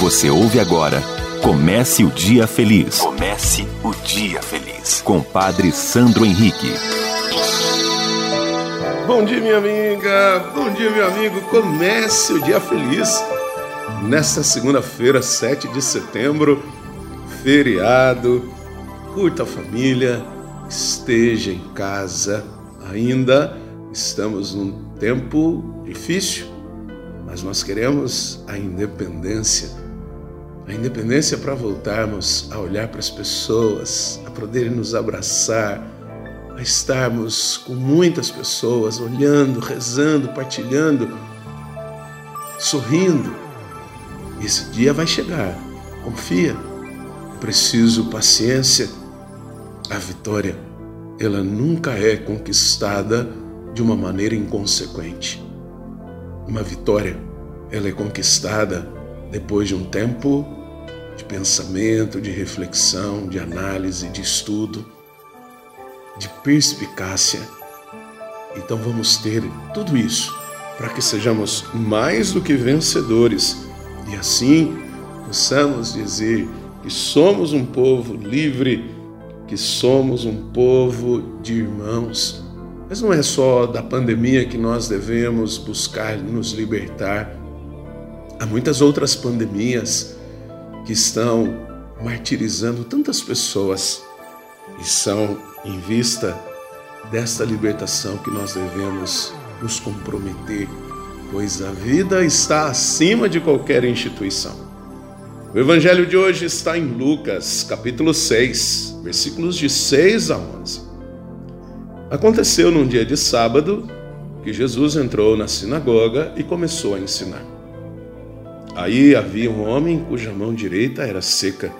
Você ouve agora Comece o Dia Feliz. Comece o Dia Feliz. Com Padre Sandro Henrique. Bom dia, minha amiga. Bom dia, meu amigo. Comece o Dia Feliz. Nesta segunda-feira, 7 de setembro, feriado. Curta a família, esteja em casa. Ainda estamos num tempo difícil, mas nós queremos a independência a independência para voltarmos a olhar para as pessoas, a poderem nos abraçar, a estarmos com muitas pessoas olhando, rezando, partilhando, sorrindo. Esse dia vai chegar, confia. Preciso paciência. A vitória, ela nunca é conquistada de uma maneira inconsequente. Uma vitória, ela é conquistada depois de um tempo de pensamento, de reflexão, de análise, de estudo, de perspicácia. Então vamos ter tudo isso para que sejamos mais do que vencedores e assim possamos dizer que somos um povo livre, que somos um povo de irmãos. Mas não é só da pandemia que nós devemos buscar nos libertar. Há muitas outras pandemias que estão martirizando tantas pessoas e são em vista desta libertação que nós devemos nos comprometer, pois a vida está acima de qualquer instituição. O evangelho de hoje está em Lucas, capítulo 6, versículos de 6 a 11. Aconteceu num dia de sábado que Jesus entrou na sinagoga e começou a ensinar. Aí havia um homem cuja mão direita era seca.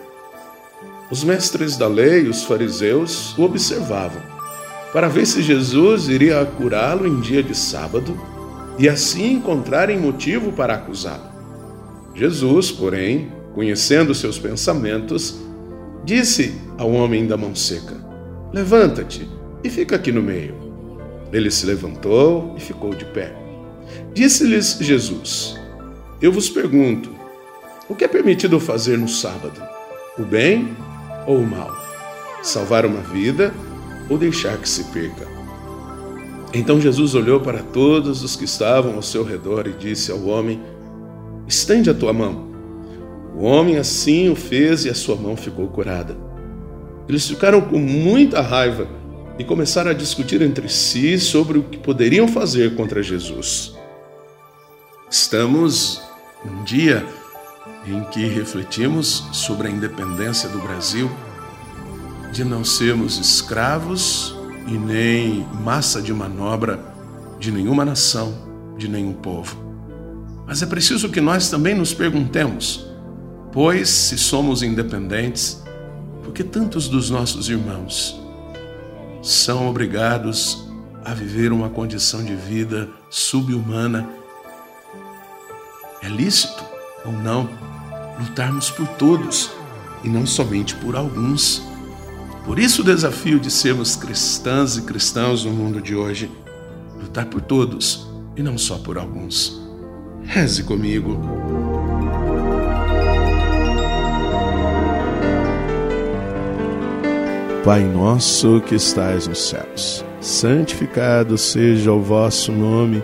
Os mestres da lei os fariseus o observavam, para ver se Jesus iria curá-lo em dia de sábado e assim encontrarem motivo para acusá-lo. Jesus, porém, conhecendo seus pensamentos, disse ao homem da mão seca: Levanta-te e fica aqui no meio. Ele se levantou e ficou de pé. Disse-lhes Jesus: eu vos pergunto: o que é permitido fazer no sábado? O bem ou o mal? Salvar uma vida ou deixar que se perca? Então Jesus olhou para todos os que estavam ao seu redor e disse ao homem: Estende a tua mão. O homem assim o fez e a sua mão ficou curada. Eles ficaram com muita raiva e começaram a discutir entre si sobre o que poderiam fazer contra Jesus. Estamos um dia em que refletimos sobre a independência do Brasil, de não sermos escravos e nem massa de manobra de nenhuma nação, de nenhum povo. Mas é preciso que nós também nos perguntemos, pois se somos independentes, por que tantos dos nossos irmãos são obrigados a viver uma condição de vida subhumana é lícito ou não lutarmos por todos e não somente por alguns. Por isso o desafio de sermos cristãs e cristãos no mundo de hoje, lutar por todos e não só por alguns. Reze comigo. Pai nosso que estais nos céus, santificado seja o vosso nome.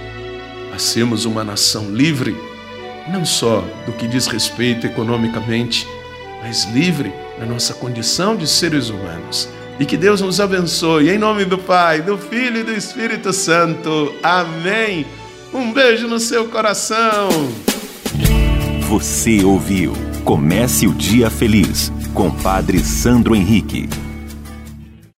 a sermos uma nação livre, não só do que diz respeito economicamente, mas livre na nossa condição de seres humanos E que Deus nos abençoe. Em nome do Pai, do Filho e do Espírito Santo. Amém. Um beijo no seu coração. Você ouviu Comece o Dia Feliz com Padre Sandro Henrique.